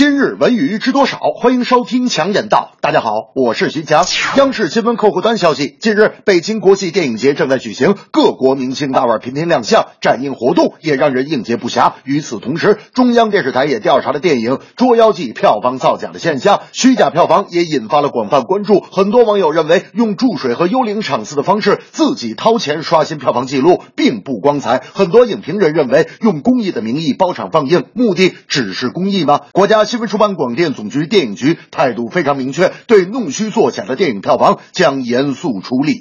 今日文娱知多少？欢迎收听强言道。大家好，我是徐强。央视新闻客户端消息，近日北京国际电影节正在举行，各国明星大腕频频亮相，展映活动也让人应接不暇。与此同时，中央电视台也调查了电影《捉妖记》票房造假的现象，虚假票房也引发了广泛关注。很多网友认为，用注水和幽灵场次的方式自己掏钱刷新票房记录，并不光彩。很多影评人认为，用公益的名义包场放映，目的只是公益吗？国家新闻出版广电总局电影局态度非常明确，对弄虚作假的电影票房将严肃处理。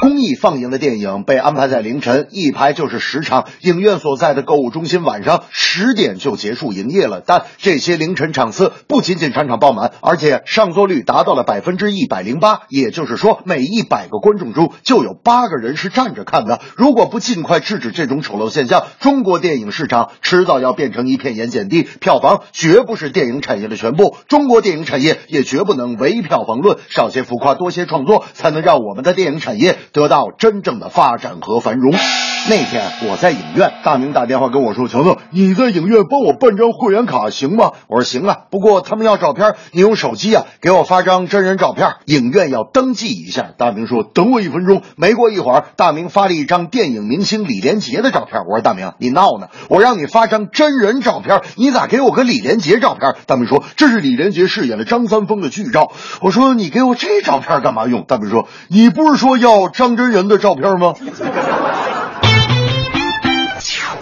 公益放映的电影被安排在凌晨，一排就是十场。影院所在的购物中心晚上十点就结束营业了，但这些凌晨场次不仅仅场场爆满，而且上座率达到了百分之一百零八。也就是说，每一百个观众中就有八个人是站着看的。如果不尽快制止这种丑陋现象，中国电影市场迟早要变成一片盐碱地。票房绝不是电影产业的全部，中国电影产业也绝不能唯票房论，少些浮夸，多些创作，才能让我们的电影产业。得到真正的发展和繁荣。那天我在影院，大明打电话跟我说：“强子，你在影院帮我办张会员卡行吗？”我说：“行啊，不过他们要照片，你用手机啊给我发张真人照片，影院要登记一下。”大明说：“等我一分钟。”没过一会儿，大明发了一张电影明星李连杰的照片。我说：“大明，你闹呢？我让你发张真人照片，你咋给我个李连杰照片？”大明说：“这是李连杰饰演了张三丰的剧照。”我说：“你给我这照片干嘛用？”大明说：“你不是说要张真人的照片吗？”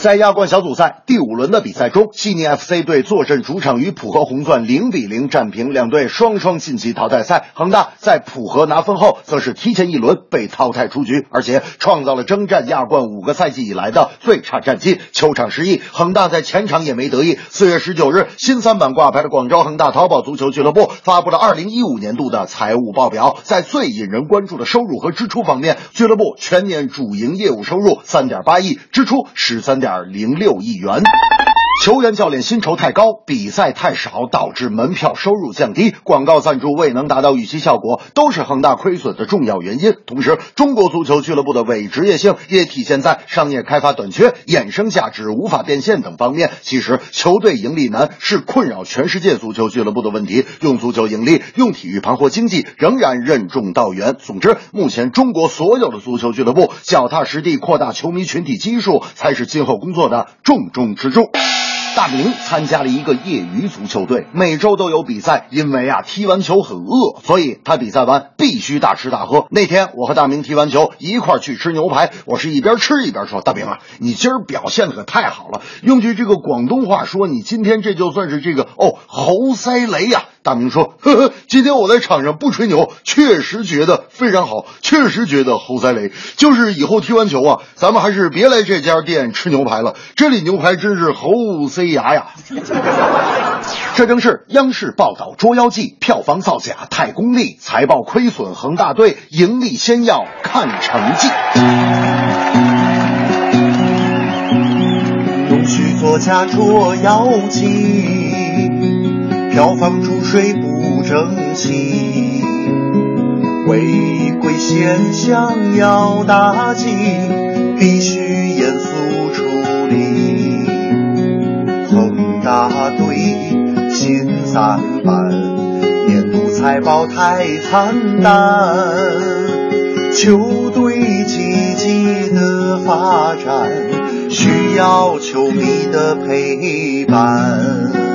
在亚冠小组赛第五轮的比赛中，悉尼 FC 队坐镇主场与浦和红钻零比零战平，两队双双晋级淘汰赛。恒大在浦和拿分后，则是提前一轮被淘汰出局，而且创造了征战亚冠五个赛季以来的最差战绩。球场失意，恒大在前场也没得意。四月十九日，新三板挂牌的广州恒大淘宝足球俱乐部发布了二零一五年度的财务报表，在最引人关注的收入和支出方面，俱乐部全年主营业务收入三点八亿，支出十三点。零六亿元。球员、教练薪酬太高，比赛太少，导致门票收入降低，广告赞助未能达到预期效果，都是恒大亏损的重要原因。同时，中国足球俱乐部的伪职业性也体现在商业开发短缺、衍生价值无法变现等方面。其实，球队盈利难是困扰全世界足球俱乐部的问题。用足球盈利，用体育盘活经济，仍然任重道远。总之，目前中国所有的足球俱乐部脚踏实地扩大球迷群体基数，才是今后工作的重中之重。大明参加了一个业余足球队，每周都有比赛。因为啊，踢完球很饿，所以他比赛完必须大吃大喝。那天我和大明踢完球，一块去吃牛排。我是一边吃一边说：“大明啊，你今儿表现的可太好了。用句这个广东话说，你今天这就算是这个哦猴塞雷呀。”大明说：“呵呵，今天我在场上不吹牛，确实觉得非常好，确实觉得猴塞雷。就是以后踢完球啊，咱们还是别来这家店吃牛排了，这里牛排真是猴塞牙呀。”这正是央视报道《捉妖记》票房造假太功利，财报亏损，恒大队盈利先要看成绩。弄虚作假捉妖记。票房注水不争气，违规现象要打击，必须严肃处理。恒大队新三板年度财报太惨淡，球队积极的发展需要球迷的陪伴。